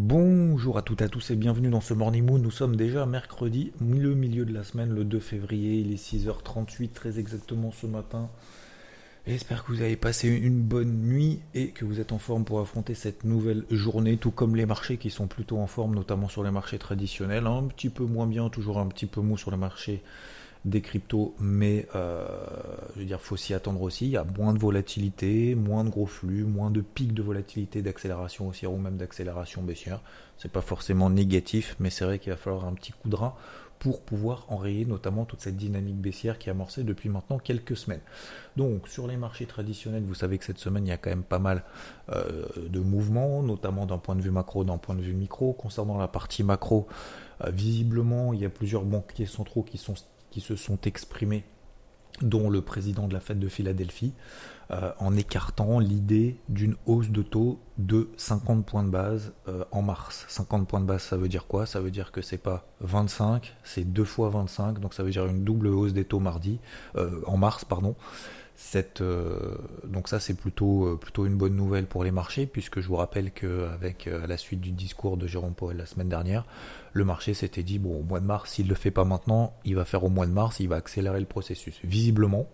Bonjour à toutes et à tous et bienvenue dans ce Morning Moon. Nous sommes déjà mercredi, le milieu de la semaine, le 2 février. Il est 6h38 très exactement ce matin. J'espère que vous avez passé une bonne nuit et que vous êtes en forme pour affronter cette nouvelle journée, tout comme les marchés qui sont plutôt en forme, notamment sur les marchés traditionnels. Un petit peu moins bien, toujours un petit peu mou sur le marché des cryptos, mais euh, je veux dire, faut s'y attendre aussi. Il y a moins de volatilité, moins de gros flux, moins de pics de volatilité, d'accélération haussière ou même d'accélération baissière. C'est pas forcément négatif, mais c'est vrai qu'il va falloir un petit coup de rein pour pouvoir enrayer notamment toute cette dynamique baissière qui a amorcé depuis maintenant quelques semaines. Donc sur les marchés traditionnels, vous savez que cette semaine il y a quand même pas mal euh, de mouvements, notamment d'un point de vue macro, d'un point de vue micro. Concernant la partie macro, euh, visiblement il y a plusieurs banquiers centraux qui, sont, qui se sont exprimés dont le président de la Fed de Philadelphie, euh, en écartant l'idée d'une hausse de taux de 50 points de base euh, en mars. 50 points de base, ça veut dire quoi? Ça veut dire que c'est pas 25, c'est deux fois 25, donc ça veut dire une double hausse des taux mardi, euh, en mars, pardon. Cette, donc ça c'est plutôt, plutôt une bonne nouvelle pour les marchés puisque je vous rappelle qu'avec la suite du discours de Jérôme Powell la semaine dernière, le marché s'était dit bon au mois de mars s'il ne le fait pas maintenant, il va faire au mois de mars, il va accélérer le processus. Visiblement,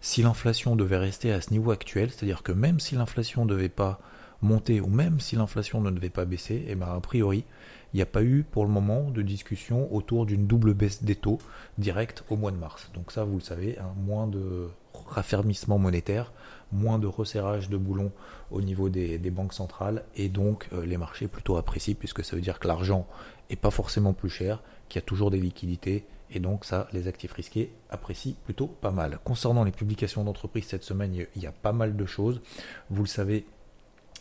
si l'inflation devait rester à ce niveau actuel, c'est-à-dire que même si l'inflation ne devait pas monter ou même si l'inflation ne devait pas baisser, et eh ben a priori, il n'y a pas eu pour le moment de discussion autour d'une double baisse des taux directe au mois de mars. Donc ça, vous le savez, hein, moins de raffermissement monétaire, moins de resserrage de boulons au niveau des, banques centrales, et donc euh, les marchés plutôt apprécient, puisque ça veut dire que l'argent est pas forcément plus cher, qu'il y a toujours des liquidités, et donc ça, les actifs risqués apprécient plutôt pas mal. Concernant les publications d'entreprise cette semaine, il y a pas mal de choses. Vous le savez,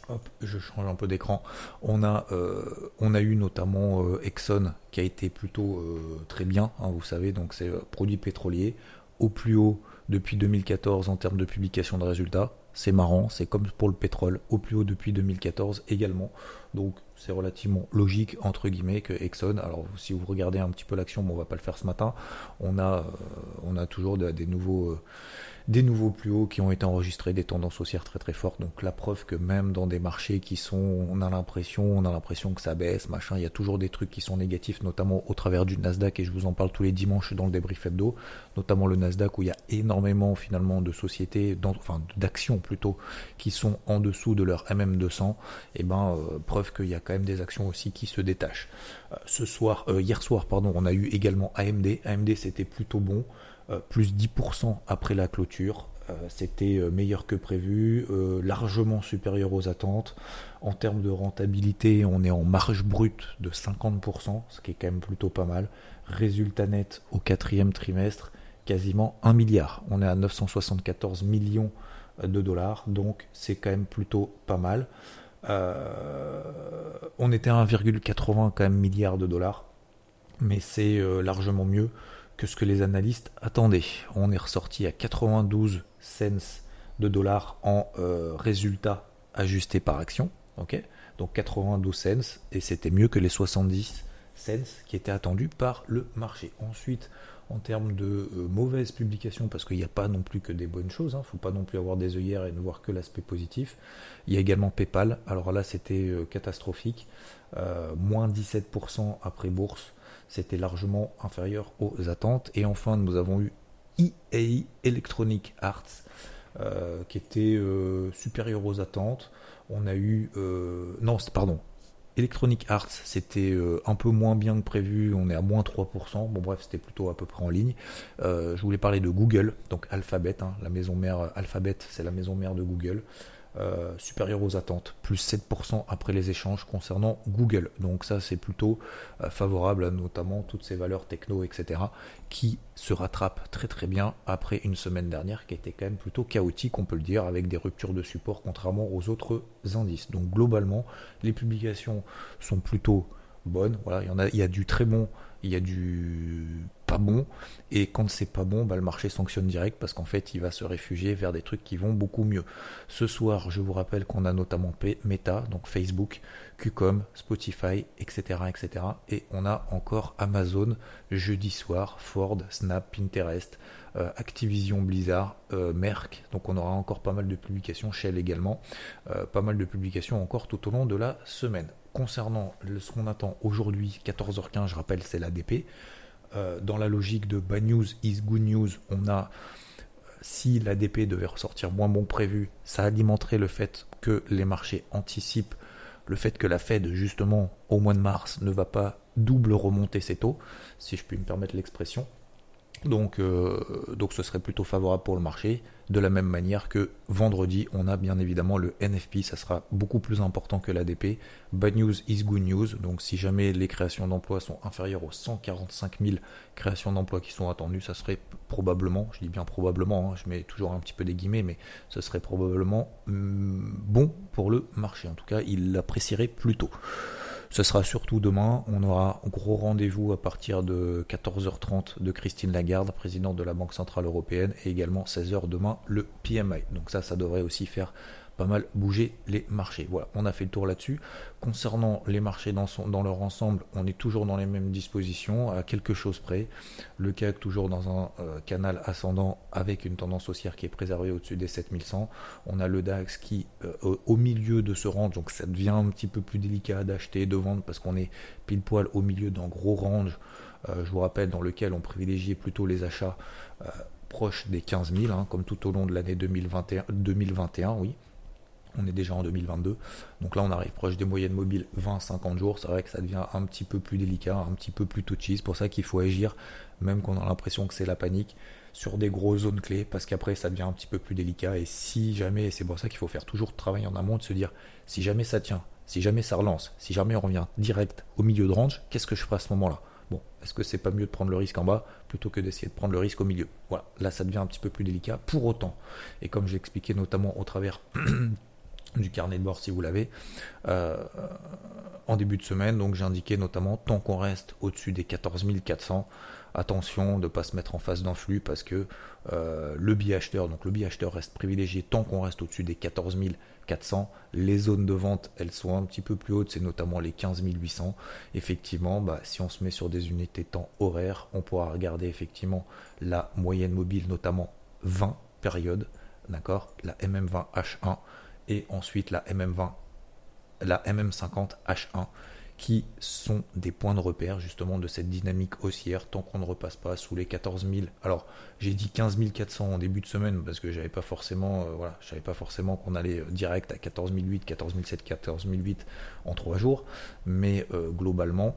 Hop, je change un peu d'écran. On a, euh, on a eu notamment euh, Exxon qui a été plutôt très bien, hein, vous savez, donc c'est produit pétrolier au plus haut depuis 2014 en termes de publication de résultats. C'est marrant, c'est comme pour le pétrole, au plus haut depuis 2014 également. Donc c'est relativement logique entre guillemets que Exxon. Alors si vous regardez un petit peu l'action, bon, on va pas le faire ce matin. On a, euh, on a toujours des nouveaux, euh, des nouveaux plus hauts qui ont été enregistrés, des tendances haussières très très fortes. Donc la preuve que même dans des marchés qui sont, on a l'impression, on a l'impression que ça baisse, machin. Il y a toujours des trucs qui sont négatifs, notamment au travers du Nasdaq et je vous en parle tous les dimanches dans le débrief hebdo, notamment le Nasdaq où il y a énormément finalement de sociétés, enfin d'actions plutôt, qui sont en dessous de leur MM200. Et ben euh, preuve qu'il y a quand même des actions aussi qui se détachent. Euh, ce soir, euh, hier soir, pardon, on a eu également AMD. AMD c'était plutôt bon, plus 10% après la clôture. C'était meilleur que prévu, largement supérieur aux attentes. En termes de rentabilité, on est en marge brute de 50%, ce qui est quand même plutôt pas mal. Résultat net au quatrième trimestre, quasiment 1 milliard. On est à 974 millions de dollars, donc c'est quand même plutôt pas mal. Euh, on était à 1,80 quand même milliards de dollars, mais c'est euh, largement mieux que ce que les analystes attendaient. On est ressorti à 92 cents de dollars en euh, résultat ajusté par action, ok? Donc 92 cents et c'était mieux que les 70 cents qui étaient attendus par le marché. Ensuite, en termes de euh, mauvaises publications, parce qu'il n'y a pas non plus que des bonnes choses, il hein. ne faut pas non plus avoir des œillères et ne voir que l'aspect positif. Il y a également PayPal, alors là c'était euh, catastrophique, euh, moins 17% après bourse, c'était largement inférieur aux attentes. Et enfin nous avons eu EA Electronic Arts, qui était supérieur aux attentes. On a eu... non, pardon, Electronic Arts, c'était euh, un peu moins bien que prévu, on est à moins 3%, bon bref, c'était plutôt à peu près en ligne. Euh, je voulais parler de Google, donc Alphabet, hein, la maison mère, Alphabet, c'est la maison mère de Google. Euh, supérieur aux attentes, plus 7% après les échanges concernant Google. Donc ça c'est plutôt euh, favorable à notamment toutes ces valeurs techno, etc., qui se rattrapent très très bien après une semaine dernière qui était quand même plutôt chaotique, on peut le dire, avec des ruptures de support contrairement aux autres indices. Donc globalement, les publications sont plutôt bonnes. Voilà, il y en a, il y a du très bon il y a du pas bon, et quand c'est pas bon, bah, le marché sanctionne direct parce qu'en fait, il va se réfugier vers des trucs qui vont beaucoup mieux. Ce soir, je vous rappelle qu'on a notamment Meta, donc Facebook, Qcom, Spotify, etc., etc. Et on a encore Amazon jeudi soir, Ford, Snap, Pinterest, euh, Activision, Blizzard, euh, Merck. Donc on aura encore pas mal de publications, Shell également, euh, pas mal de publications encore tout au long de la semaine concernant ce qu'on attend aujourd'hui, 14h15, je rappelle, c'est l'ADP. Euh, dans la logique de bad news is good news, on a si l'ADP devait ressortir moins bon prévu, ça alimenterait le fait que les marchés anticipent le fait que la Fed, justement, au mois de mars, ne va pas double remonter ses taux, si je puis me permettre l'expression. Donc, euh, donc ce serait plutôt favorable pour le marché. De la même manière que vendredi, on a bien évidemment le NFP, ça sera beaucoup plus important que l'ADP. Bad news is good news. Donc si jamais les créations d'emplois sont inférieures aux 145 000 créations d'emplois qui sont attendues, ça serait probablement, je dis bien probablement, hein, je mets toujours un petit peu des guillemets, mais ce serait probablement mm, bon pour le marché. En tout cas, il l'apprécierait plutôt. Ce sera surtout demain. On aura un gros rendez-vous à partir de 14h30 de Christine Lagarde, présidente de la Banque Centrale Européenne, et également 16h demain le PMI. Donc ça, ça devrait aussi faire pas mal bouger les marchés. Voilà, on a fait le tour là-dessus. Concernant les marchés dans, son, dans leur ensemble, on est toujours dans les mêmes dispositions, à quelque chose près. Le CAC toujours dans un euh, canal ascendant avec une tendance haussière qui est préservée au-dessus des 7100. On a le DAX qui euh, au milieu de ce range, donc ça devient un petit peu plus délicat d'acheter, de vendre parce qu'on est pile poil au milieu d'un gros range. Euh, je vous rappelle dans lequel on privilégiait plutôt les achats proches des 15 000, hein, comme tout au long de l'année 2021, 2021, oui on est déjà en 2022. Donc là, on arrive proche des moyennes mobiles 20-50 jours. C'est vrai que ça devient un petit peu plus délicat, un petit peu plus touchy. C'est pour ça qu'il faut agir, même qu'on a l'impression que c'est la panique, sur des grosses zones clés, parce qu'après, ça devient un petit peu plus délicat. Et si jamais, c'est pour ça qu'il faut faire toujours travail en amont, de se dire, si jamais ça tient, si jamais ça relance, si jamais on revient direct au milieu de range, qu'est-ce que je ferai à ce moment-là? Bon, est-ce que c'est pas mieux de prendre le risque en bas plutôt que d'essayer de prendre le risque au milieu? Voilà, là ça devient un petit peu plus délicat. Pour autant, et comme j'ai expliqué notamment au travers du carnet de bord si vous l'avez euh, en début de semaine. Donc j'ai indiqué notamment tant qu'on reste au-dessus des 14 400 attention de ne pas se mettre en face d'un flux parce que euh, le billet acheteur donc le billet acheteur reste privilégié tant qu'on reste au-dessus des 14 400 les zones de vente elles sont un petit peu plus hautes c'est notamment les 15 800 effectivement bah, si on se met sur des unités temps horaires on pourra regarder effectivement la moyenne mobile notamment 20 périodes d'accord? La MM20 H1 et ensuite la MM20, la MM50 H1 qui sont des points de repère justement de cette dynamique haussière tant qu'on ne repasse pas sous les 14 000. Alors j'ai dit 15 400 en début de semaine parce que j'avais pas forcément, euh, voilà, je savais pas forcément qu'on allait direct à 14 008, 14 007, 14 008 en trois jours, mais euh, globalement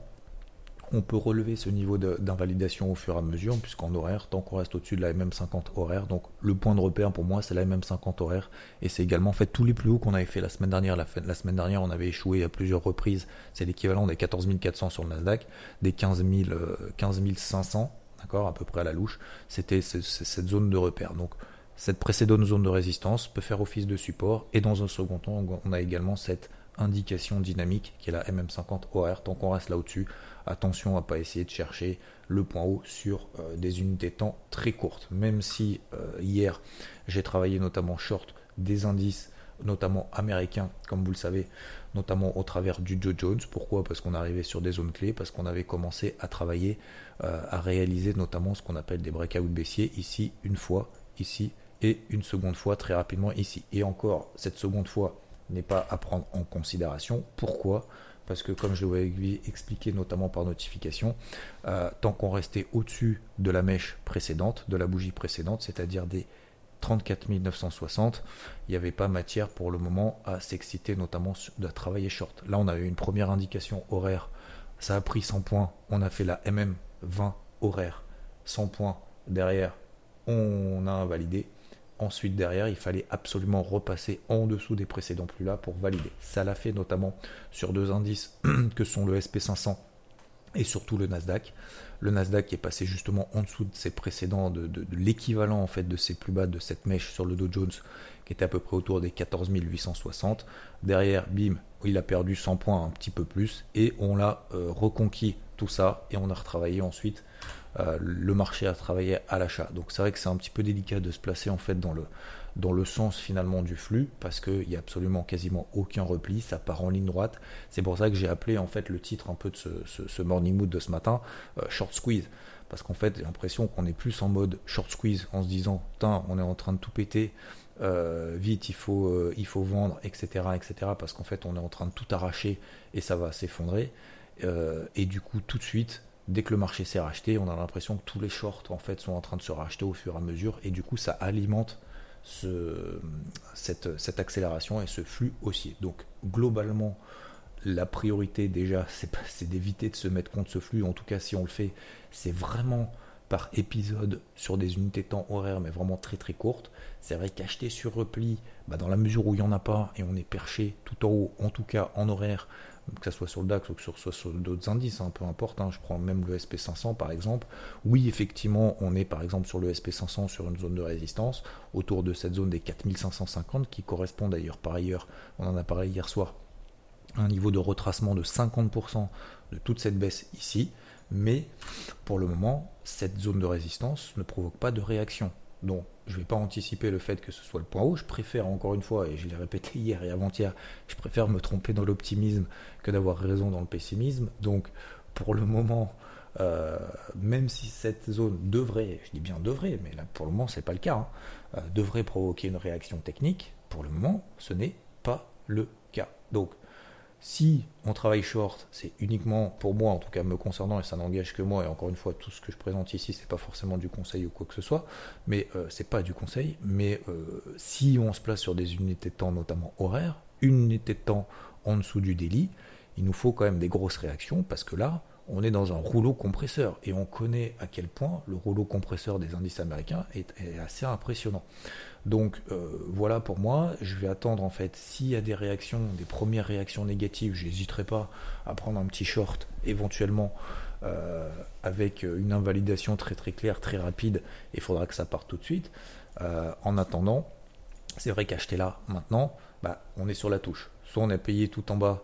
on peut relever ce niveau d'invalidation au fur et à mesure, puisqu'en horaire, tant qu'on reste au-dessus de la MM50 horaire, donc le point de repère pour moi c'est la MM50 horaire, et c'est également fait tous les plus hauts qu'on avait fait la semaine dernière. La, semaine dernière on avait échoué à plusieurs reprises, c'est l'équivalent des 14 400 sur le Nasdaq, des 15, 500, d'accord, à peu près à la louche, c'était cette zone de repère. Donc cette précédente zone de résistance peut faire office de support, et dans un second temps on a également cette indication dynamique qui est la MM50 horaire, tant qu'on reste là au-dessus Attention à ne pas essayer de chercher le point haut sur euh, des unités temps très courtes. Même si euh, hier j'ai travaillé notamment short des indices, notamment américains, comme vous le savez, notamment au travers du Joe Jones. Pourquoi? Parce qu'on arrivait sur des zones clés, parce qu'on avait commencé à travailler, euh, à réaliser notamment ce qu'on appelle des breakouts baissiers, ici une fois, ici, et une seconde fois très rapidement ici. Et encore, cette seconde fois n'est pas à prendre en considération. Pourquoi? Parce que comme je l'avais expliqué notamment par notification, euh, tant qu'on restait au-dessus de la mèche précédente, de la bougie précédente, c'est-à-dire des 34 960, il n'y avait pas matière pour le moment à s'exciter, notamment de travailler short. Là, on a eu une première indication horaire, ça a pris 100 points, on a fait la MM20 horaire, 100 points derrière, on a invalidé, Ensuite, derrière, il fallait absolument repasser en dessous des précédents plus là pour valider. Ça l'a fait notamment sur deux indices que sont le SP500 et surtout le Nasdaq. Le Nasdaq est passé justement en dessous de ses précédents, de, l'équivalent en fait de ses plus bas de cette mèche sur le Dow Jones qui était à peu près autour des 14 860. Derrière, bim, il a perdu 100 points, un petit peu plus, et on l'a euh, reconquis tout ça, et on a retravaillé ensuite. Euh, le marché a travaillé à l'achat. Donc c'est vrai que c'est un petit peu délicat de se placer en fait dans le, dans le sens finalement du flux parce qu'il n'y a absolument quasiment aucun repli, ça part en ligne droite. C'est pour ça que j'ai appelé en fait le titre un peu de ce, morning mood de ce matin, euh, short squeeze. Parce qu'en fait, j'ai l'impression qu'on est plus en mode short squeeze en se disant, putain, on est en train de tout péter, euh, vite, il faut, il faut vendre, etc., etc., parce qu'en fait, on est en train de tout arracher et ça va s'effondrer. et du coup, tout de suite, dès que le marché s'est racheté, on a l'impression que tous les shorts en fait sont en train de se racheter au fur et à mesure, et du coup, ça alimente ce, cette, cette, accélération et ce flux haussier. Donc globalement, la priorité déjà, c'est d'éviter de se mettre contre ce flux. En tout cas, si on le fait, c'est vraiment par épisode sur des unités de temps horaires, mais vraiment très très courtes. C'est vrai qu'acheter sur repli, bah, dans la mesure où il n'y en a pas et on est perché tout en haut, en tout cas en horaire, que ce soit sur le DAX ou que ce soit sur d'autres indices, hein, peu importe, hein, je prends même le SP500 par exemple, oui effectivement on est par exemple sur le SP500 sur une zone de résistance autour de cette zone des 4550 qui correspond d'ailleurs par ailleurs, on en a parlé hier soir, un niveau de retracement de 50% de toute cette baisse ici, mais pour le moment cette zone de résistance ne provoque pas de réaction. Donc je ne vais pas anticiper le fait que ce soit le point haut. Je préfère, encore une fois, et je l'ai répété hier et avant-hier, je préfère me tromper dans l'optimisme que d'avoir raison dans le pessimisme. Donc, pour le moment, euh, même si cette zone devrait, je dis bien devrait, mais là pour le moment c'est pas le cas, hein, euh, devrait provoquer une réaction technique, pour le moment ce n'est pas le cas. Donc si on travaille short, c'est uniquement pour moi, en tout cas me concernant, et ça n'engage que moi, et encore une fois, tout ce que je présente ici, c'est pas forcément du conseil ou quoi que ce soit, mais euh, c'est pas du conseil, mais euh, si on se place sur des unités de temps, notamment horaires, une unité de temps en dessous du délit, il nous faut quand même des grosses réactions, parce que là, on est dans un rouleau compresseur, et on connaît à quel point le rouleau compresseur des indices américains est assez impressionnant. Donc euh, voilà pour moi, je vais attendre en fait s'il y a des réactions, des premières réactions négatives, j'hésiterai pas à prendre un petit short éventuellement euh, avec une invalidation très très claire, très rapide, il faudra que ça parte tout de suite. Euh, en attendant, c'est vrai qu'acheter là maintenant, bah, on est sur la touche. Soit on a payé tout en bas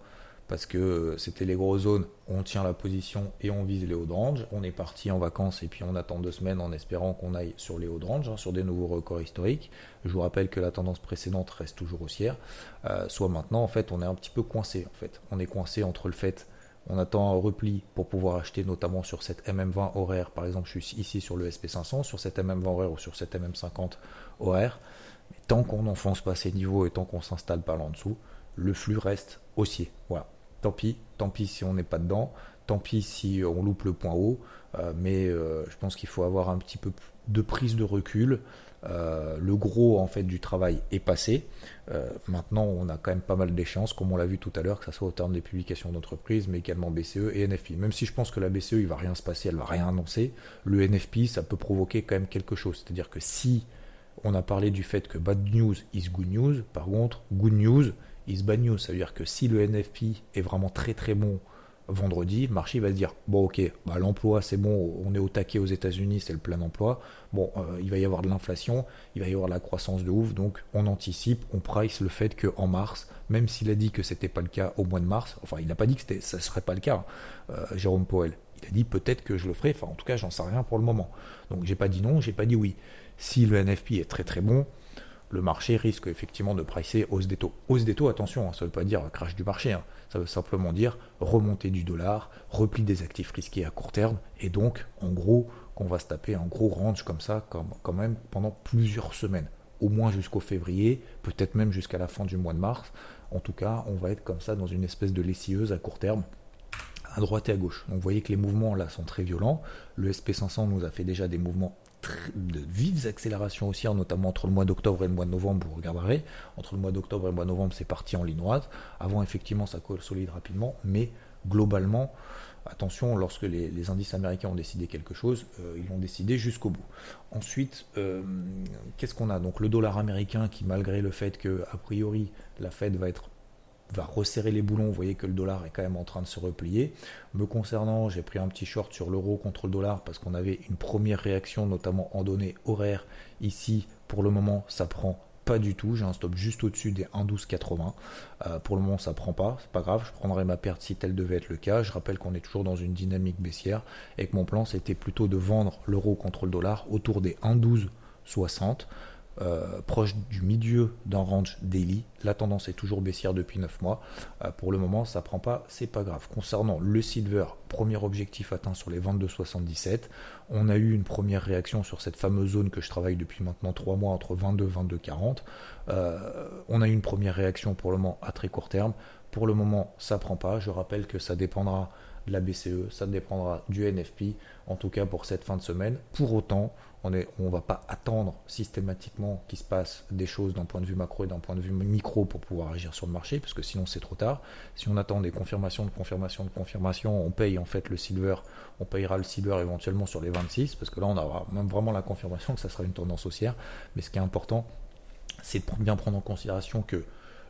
parce que c'était les grosses zones, on tient la position et on vise les hauts de range. On est parti en vacances et puis on attend deux semaines en espérant qu'on aille sur les hauts de range, hein, sur des nouveaux records historiques. Je vous rappelle que la tendance précédente reste toujours haussière. Euh, soit maintenant, en fait, on est un petit peu coincé. En fait, on est coincé entre le fait on attend un repli pour pouvoir acheter notamment sur cette MM20 horaire. Par exemple, je suis ici sur le SP500, sur cette MM20 horaire ou sur cette MM50 horaire. Mais tant qu'on n'enfonce pas ces niveaux et tant qu'on s'installe pas là en dessous, le flux reste haussier. Voilà tant pis, tant pis si on n'est pas dedans, tant pis si on loupe le point haut, euh, mais euh, je pense qu'il faut avoir un petit peu de prise de recul. Euh, le gros en fait du travail est passé. maintenant, on a quand même pas mal d'échéances, comme on l'a vu tout à l'heure, que ce soit au terme des publications d'entreprise, mais également BCE et NFP. Même si je pense que la BCE, il va rien se passer, elle va rien annoncer, le NFP, ça peut provoquer quand même quelque chose. C'est-à-dire que si on a parlé du fait que bad news is good news, par contre, good news, is bad news. Ça veut dire que si le NFP est vraiment très très bon vendredi, le marché va se dire bon ok, bah, l'emploi c'est bon, on est au taquet aux États-Unis, c'est le plein emploi. Bon, euh, il va y avoir de l'inflation, il va y avoir la croissance de ouf, donc on anticipe, on price le fait qu'en mars, même s'il a dit que c'était pas le cas au mois de mars, enfin il n'a pas dit que ça serait pas le cas, hein, euh, Jérôme Powell. Il a dit peut-être que je le ferai, enfin en tout cas j'en sais rien pour le moment. Donc j'ai pas dit non, j'ai pas dit oui. Si le NFP est très très bon, le marché risque effectivement de pricer hausse des taux. Hausse des taux, attention, hein, ça ne veut pas dire crash du marché, hein. ça veut simplement dire remontée du dollar, repli des actifs risqués à court terme, et donc en gros qu'on va se taper un gros range comme ça quand même pendant plusieurs semaines, au moins jusqu'au février, peut-être même jusqu'à la fin du mois de mars. En tout cas, on va être comme ça dans une espèce de lessieuse à court terme à droite et à gauche. Donc vous voyez que les mouvements là sont très violents. Le SP500 nous a fait déjà des mouvements de vives accélérations haussières, notamment entre le mois d'octobre et le mois de novembre, vous regarderez. Entre le mois d'octobre et le mois de novembre, c'est parti en ligne droite. Avant, effectivement, ça solide rapidement, mais globalement, attention, lorsque les, indices américains ont décidé quelque chose, euh, ils l'ont décidé jusqu'au bout. Ensuite, euh, qu'est-ce qu'on a? Donc le dollar américain qui, malgré le fait que, a priori, la Fed va être va resserrer les boulons, vous voyez que le dollar est quand même en train de se replier. Me concernant, j'ai pris un petit short sur l'euro contre le dollar parce qu'on avait une première réaction, notamment en données horaires. Ici, pour le moment, ça prend pas du tout. J'ai un stop juste au-dessus des 1,1280. Euh, pour le moment, ça prend pas. C'est pas grave. Je prendrai ma perte si tel devait être le cas. Je rappelle qu'on est toujours dans une dynamique baissière et que mon plan c'était plutôt de vendre l'euro contre le dollar autour des 1,1260. Euh, proche du milieu d'un range daily. La tendance est toujours baissière depuis 9 mois. Euh, pour le moment, ça prend pas, c'est pas grave. Concernant le silver, premier objectif atteint sur les 22,77. On a eu une première réaction sur cette fameuse zone que je travaille depuis maintenant 3 mois entre 22 et 22,40. on a eu une première réaction pour le moment à très court terme. Pour le moment, ça prend pas. Je rappelle que ça dépendra de la BCE, ça dépendra du NFP, en tout cas pour cette fin de semaine. Pour autant, on ne va pas attendre systématiquement qu'il se passe des choses d'un point de vue macro et d'un point de vue micro pour pouvoir agir sur le marché, parce que sinon c'est trop tard. Si on attend des confirmations de confirmation de confirmation, on paye en fait le silver, on payera le silver éventuellement sur les 26, parce que là on aura même vraiment la confirmation que ça sera une tendance haussière. Mais ce qui est important, c'est de bien prendre en considération que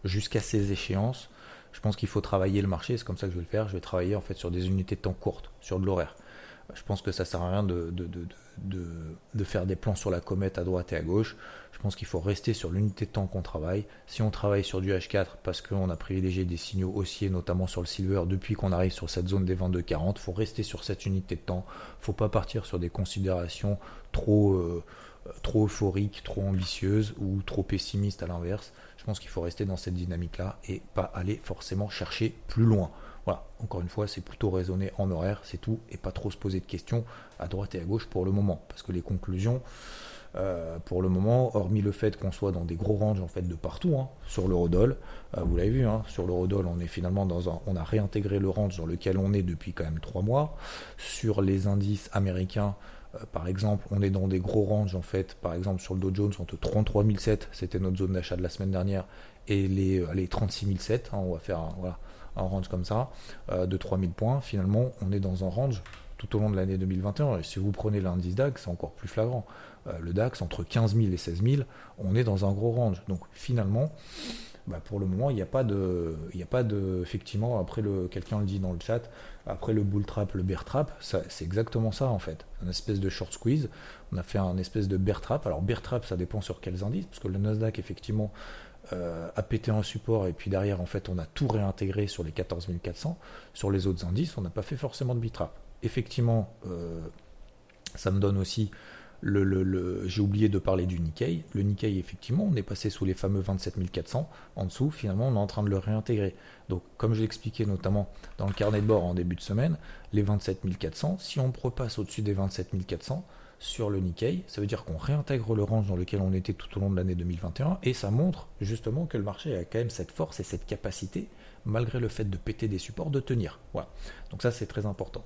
jusqu'à ces échéances, je pense qu'il faut travailler le marché, c'est comme ça que je vais le faire. Je vais travailler en fait sur des unités de temps courtes, sur de l'horaire. Je pense que ça sert à rien de, faire des plans sur la comète à droite et à gauche. Je pense qu'il faut rester sur l'unité de temps qu'on travaille. Si on travaille sur du H4 parce qu'on a privilégié des signaux haussiers, notamment sur le silver, depuis qu'on arrive sur cette zone des 22-40, il faut rester sur cette unité de temps. Il ne faut pas partir sur des considérations trop, euh, trop euphoriques, trop ambitieuses ou trop pessimistes à l'inverse. Je pense qu'il faut rester dans cette dynamique-là et pas aller forcément chercher plus loin. Voilà, encore une fois, c'est plutôt raisonner en horaire, c'est tout, et pas trop se poser de questions à droite et à gauche pour le moment. Parce que les conclusions, euh, pour le moment, hormis le fait qu'on soit dans des gros ranges en fait de partout, hein, sur l'eurodoll, euh, vous l'avez vu, hein, sur l'eurodoll, on est finalement dans un, on a réintégré le range dans lequel on est depuis quand même trois mois. Sur les indices américains, euh, par exemple, on est dans des gros ranges en fait. Par exemple, sur le Dow Jones, entre 33 007, c'était notre zone d'achat de la semaine dernière, et les, les 36 007. on va faire range comme ça euh, de 3000 points. Finalement, on est dans un range tout au long de l'année 2021. Et si vous prenez l'indice DAX, c'est encore plus flagrant. Euh, le DAX, entre 15 000 et 16 000, on est dans un gros range. Donc finalement, bah, pour le moment, il n'y a pas de, il n'y a pas de, effectivement, après le, quelqu'un le dit dans le chat, après le bull trap, le bear trap, c'est exactement ça en fait, une espèce de short squeeze. On a fait un espèce de bear trap. Alors bear trap, ça dépend sur quels indices, parce que le Nasdaq effectivement euh, a pété un support et puis derrière en fait on a tout réintégré sur les 14 400. Sur les autres indices, on n'a pas fait forcément de trap. Effectivement, euh, ça me donne aussi le, j'ai oublié de parler du Nikkei. Le Nikkei, effectivement, on est passé sous les fameux 27 400. En dessous, finalement, on est en train de le réintégrer. Donc, comme je l'expliquais notamment dans le carnet de bord en début de semaine, les 27 400, si on repasse au-dessus des 27 400 sur le Nikkei, ça veut dire qu'on réintègre le range dans lequel on était tout au long de l'année 2021 et ça montre justement que le marché a quand même cette force et cette capacité, malgré le fait de péter des supports, de tenir. Voilà. Donc, ça, c'est très important.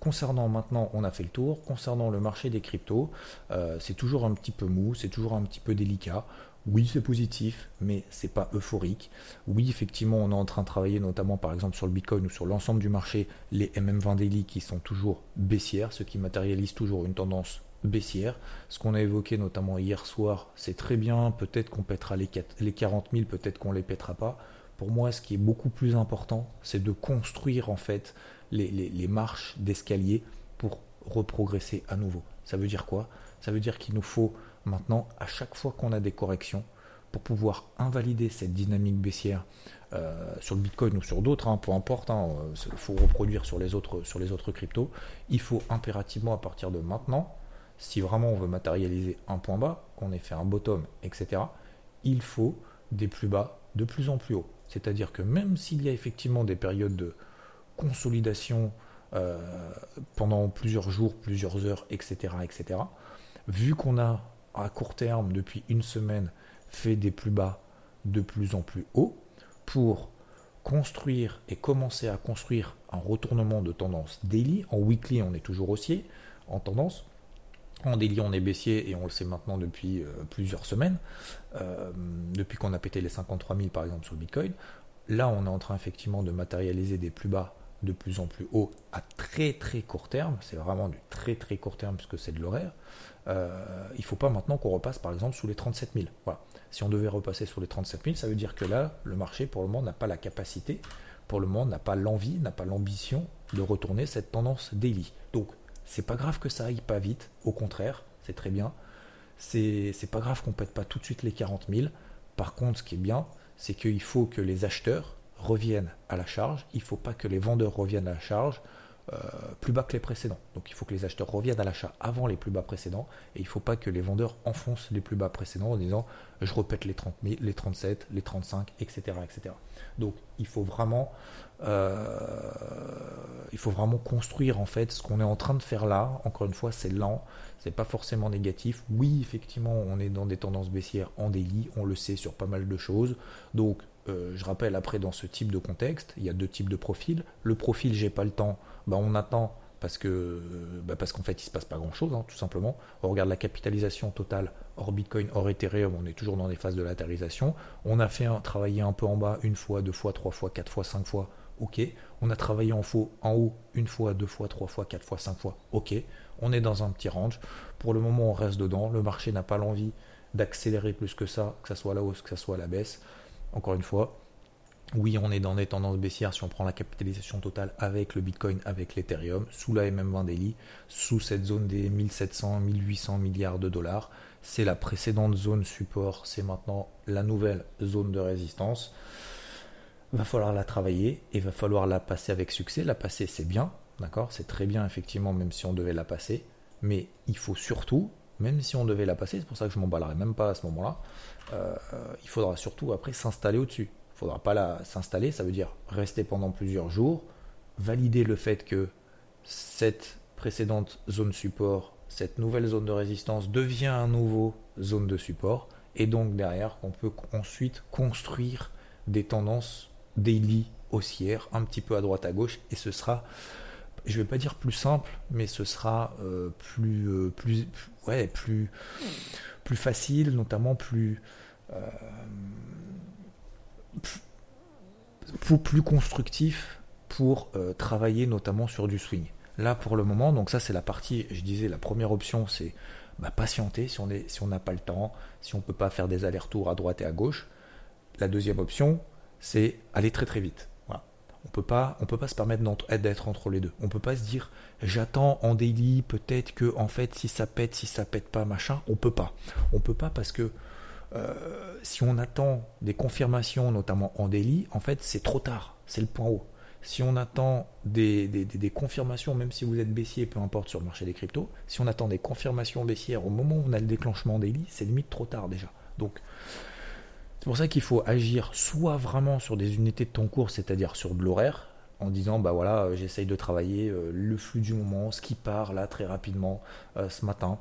Concernant maintenant, on a fait le tour. Concernant le marché des cryptos, euh, c'est toujours un petit peu mou, c'est toujours un petit peu délicat. Oui, c'est positif, mais c'est pas euphorique. Oui, effectivement, on est en train de travailler notamment par exemple sur le Bitcoin ou sur l'ensemble du marché, les MM20 daily qui sont toujours baissières, ce qui matérialise toujours une tendance baissière. Ce qu'on a évoqué notamment hier soir, c'est très bien, peut-être qu'on pètera les, les 40 000, peut-être qu'on les pètera pas. Pour moi, ce qui est beaucoup plus important, c'est de construire en fait les, marches d'escalier pour reprogresser à nouveau. Ça veut dire quoi? Ça veut dire qu'il nous faut maintenant, à chaque fois qu'on a des corrections, pour pouvoir invalider cette dynamique baissière euh, sur le Bitcoin ou sur d'autres, hein, peu importe, il hein, euh, faut reproduire sur les, autres, sur les autres cryptos, il faut impérativement à partir de maintenant, si vraiment on veut matérialiser un point bas, qu'on ait fait un bottom, etc., il faut des plus bas de plus en plus haut. C'est-à-dire que même s'il y a effectivement des périodes de, consolidation euh, pendant plusieurs jours, plusieurs heures, etc. etc. Vu qu'on a à court terme, depuis une semaine, fait des plus bas de plus en plus haut, pour construire et commencer à construire un retournement de tendance daily, en weekly on est toujours haussier, en tendance, en daily on est baissier et on le sait maintenant depuis euh, plusieurs semaines, euh, depuis qu'on a pété les 53 000 par exemple sur le Bitcoin, là on est en train effectivement de matérialiser des plus bas de plus en plus haut à très très court terme, c'est vraiment du très très court terme puisque c'est de l'horaire, euh, il ne faut pas maintenant qu'on repasse par exemple sous les 37 000. Voilà. Si on devait repasser sous les 37 000, ça veut dire que là, le marché pour le moment n'a pas la capacité, pour le moment n'a pas l'envie, n'a pas l'ambition de retourner cette tendance daily. Donc c'est pas grave que ça aille pas vite, au contraire, c'est très bien. C'est pas grave qu'on pète pas tout de suite les 40 000. Par contre, ce qui est bien, c'est qu'il faut que les acheteurs reviennent à la charge, il ne faut pas que les vendeurs reviennent à la charge euh, plus bas que les précédents. Donc il faut que les acheteurs reviennent à l'achat avant les plus bas précédents et il ne faut pas que les vendeurs enfoncent les plus bas précédents en disant je répète les 30 000, les 37, les 35, etc. etc. Donc il faut vraiment euh, il faut vraiment construire en fait ce qu'on est en train de faire là. Encore une fois, c'est lent, c'est pas forcément négatif. Oui, effectivement, on est dans des tendances baissières en délit, on le sait sur pas mal de choses. Donc euh, je rappelle après dans ce type de contexte, il y a deux types de profils. Le profil j'ai pas le temps, bah, on attend parce que bah, parce qu'en fait il se passe pas grand chose hein, tout simplement. On regarde la capitalisation totale hors Bitcoin, hors Ethereum, on est toujours dans les phases de latérisation. On a fait travailler un peu en bas une fois, deux fois, trois fois, quatre fois, cinq fois. Ok, on a travaillé en, faux, en haut une fois, deux fois, trois fois, quatre fois, cinq fois. Ok, on est dans un petit range. Pour le moment, on reste dedans. Le marché n'a pas l'envie d'accélérer plus que ça, que ce soit à la hausse, que ce soit à la baisse. Encore une fois, oui, on est dans des tendances baissières si on prend la capitalisation totale avec le Bitcoin, avec l'Ethereum, sous la MM20 daily, sous cette zone des 1700, 1800 milliards de dollars. C'est la précédente zone support, c'est maintenant la nouvelle zone de résistance. Va falloir la travailler et va falloir la passer avec succès. La passer, c'est bien, d'accord? C'est très bien, effectivement, même si on devait la passer. Mais il faut surtout, même si on devait la passer, c'est pour ça que je m'emballerai même pas à ce moment-là, euh, il faudra surtout après s'installer au-dessus. Il faudra pas la s'installer, ça veut dire rester pendant plusieurs jours, valider le fait que cette précédente zone support, cette nouvelle zone de résistance devient un nouveau zone de support, et donc derrière qu'on peut ensuite construire des tendances daily haussières un petit peu à droite à gauche, et ce sera je vais pas dire plus simple, mais ce sera euh, plus, euh, plus, ouais, plus, plus facile, notamment plus, euh, plus, constructif pour travailler notamment sur du swing. Là pour le moment, donc ça c'est la partie, je disais, la première option c'est bah, patienter si on n'a si pas le temps, si on ne peut pas faire des allers-retours à droite et à gauche. La deuxième option, c'est aller très très vite. On peut pas, on peut pas se permettre d'être entre les deux. On peut pas se dire j'attends en daily peut-être que en fait si ça pète, si ça pète pas machin. On peut pas. On peut pas parce que euh, si on attend des confirmations, notamment en daily, en fait c'est trop tard. C'est le point haut. Si on attend des, des, confirmations, même si vous êtes baissier, peu importe sur le marché des cryptos, si on attend des confirmations baissières au moment où on a le déclenchement daily, c'est limite trop tard déjà. Donc c'est pour ça qu'il faut agir soit vraiment sur des unités de temps court, c'est-à-dire sur de l'horaire, en disant bah voilà, euh, j'essaye de travailler euh, le flux du moment, ce qui part là très rapidement euh, ce matin.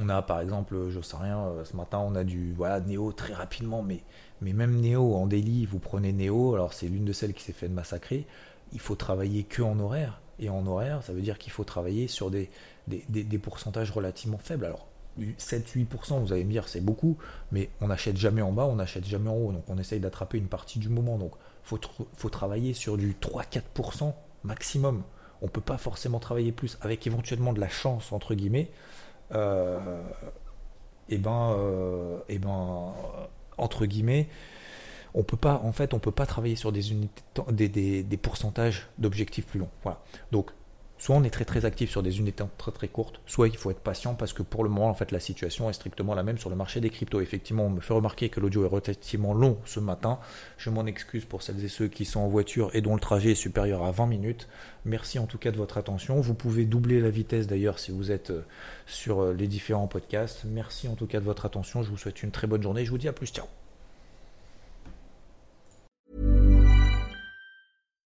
On a par exemple, je sais rien, ce matin on a du voilà Néo très rapidement, mais, même Néo en daily, vous prenez Néo, alors c'est l'une de celles qui s'est fait massacrer. Il faut travailler que en horaire. Et en horaire, ça veut dire qu'il faut travailler sur des, des, des pourcentages relativement faibles. Alors 7-8%, vous allez me dire c'est beaucoup, mais on n'achète jamais en bas, on n'achète jamais en haut, donc on essaye d'attraper une partie du moment. Donc il faut, travailler sur du 3-4% maximum. On ne peut pas forcément travailler plus, avec éventuellement de la chance, entre guillemets. et euh, eh ben, euh, eh ben, entre guillemets, on peut pas, en fait, on peut pas travailler sur des unités, des, des pourcentages d'objectifs plus longs. Voilà. Donc Soit on est très très actif sur des unités très très courtes, soit il faut être patient parce que pour le moment en fait la situation est strictement la même sur le marché des cryptos. Effectivement, on me fait remarquer que l'audio est relativement long ce matin. Je m'en excuse pour celles et ceux qui sont en voiture et dont le trajet est supérieur à 20 minutes. Merci en tout cas de votre attention. Vous pouvez doubler la vitesse d'ailleurs si vous êtes euh, sur euh, les différents podcasts. Merci en tout cas de votre attention. Je vous souhaite une très bonne journée. Je vous dis à plus. Ciao.